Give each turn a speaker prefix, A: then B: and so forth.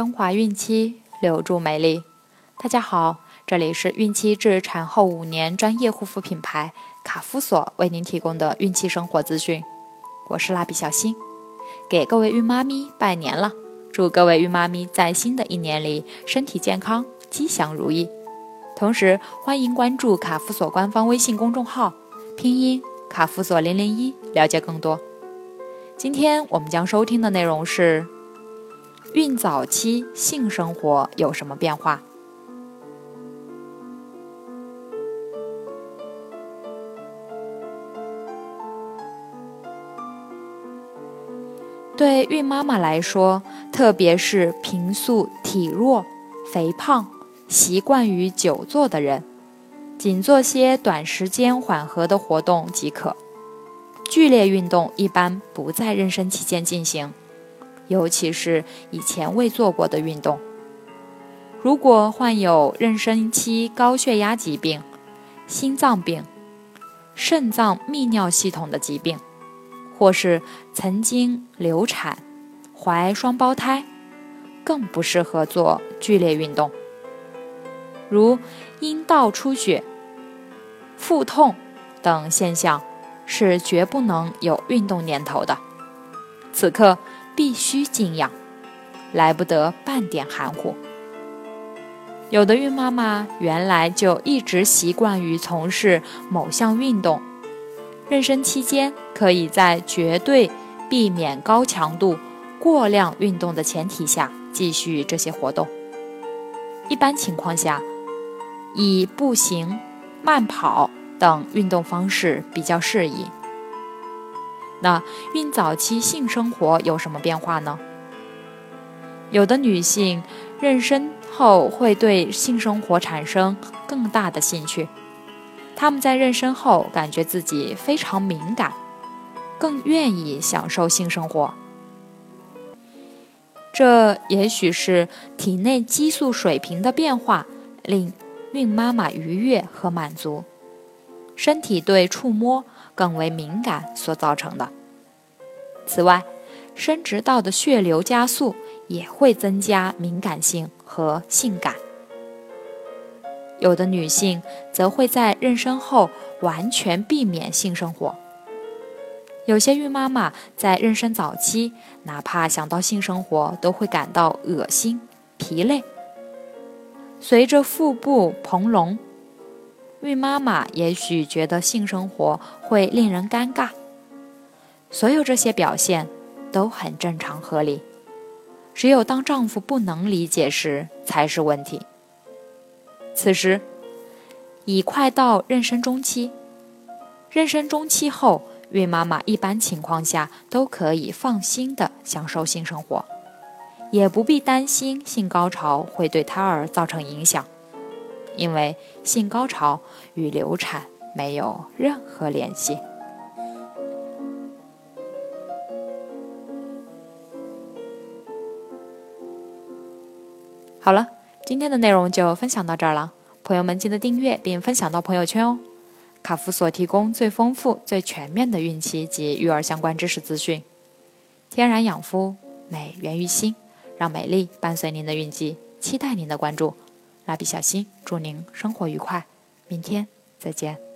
A: 升华孕期，留住美丽。大家好，这里是孕期至产后五年专业护肤品牌卡夫索为您提供的孕期生活资讯。我是蜡笔小新，给各位孕妈咪拜年了，祝各位孕妈咪在新的一年里身体健康，吉祥如意。同时，欢迎关注卡夫索官方微信公众号，拼音卡夫索零零一，了解更多。今天我们将收听的内容是。孕早期性生活有什么变化？对孕妈妈来说，特别是平素体弱、肥胖、习惯于久坐的人，仅做些短时间缓和的活动即可。剧烈运动一般不在妊娠期间进行。尤其是以前未做过的运动。如果患有妊娠期高血压疾病、心脏病、肾脏泌尿系统的疾病，或是曾经流产、怀双胞胎，更不适合做剧烈运动。如阴道出血、腹痛等现象，是绝不能有运动念头的。此刻。必须静养，来不得半点含糊。有的孕妈妈原来就一直习惯于从事某项运动，妊娠期间可以在绝对避免高强度、过量运动的前提下继续这些活动。一般情况下，以步行、慢跑等运动方式比较适宜。那孕早期性生活有什么变化呢？有的女性妊娠后会对性生活产生更大的兴趣，她们在妊娠后感觉自己非常敏感，更愿意享受性生活。这也许是体内激素水平的变化令孕妈妈愉悦和满足，身体对触摸。更为敏感所造成的。此外，生殖道的血流加速也会增加敏感性和性感。有的女性则会在妊娠后完全避免性生活。有些孕妈妈在妊娠早期，哪怕想到性生活都会感到恶心、疲累。随着腹部膨隆。孕妈妈也许觉得性生活会令人尴尬，所有这些表现都很正常合理。只有当丈夫不能理解时才是问题。此时已快到妊娠中期，妊娠中期后，孕妈妈一般情况下都可以放心的享受性生活，也不必担心性高潮会对胎儿造成影响。因为性高潮与流产没有任何联系。好了，今天的内容就分享到这儿了，朋友们记得订阅并分享到朋友圈哦。卡夫所提供最丰富、最全面的孕期及育儿相关知识资讯，天然养肤，美源于心，让美丽伴随您的孕期，期待您的关注。蜡笔小新，祝您生活愉快，明天再见。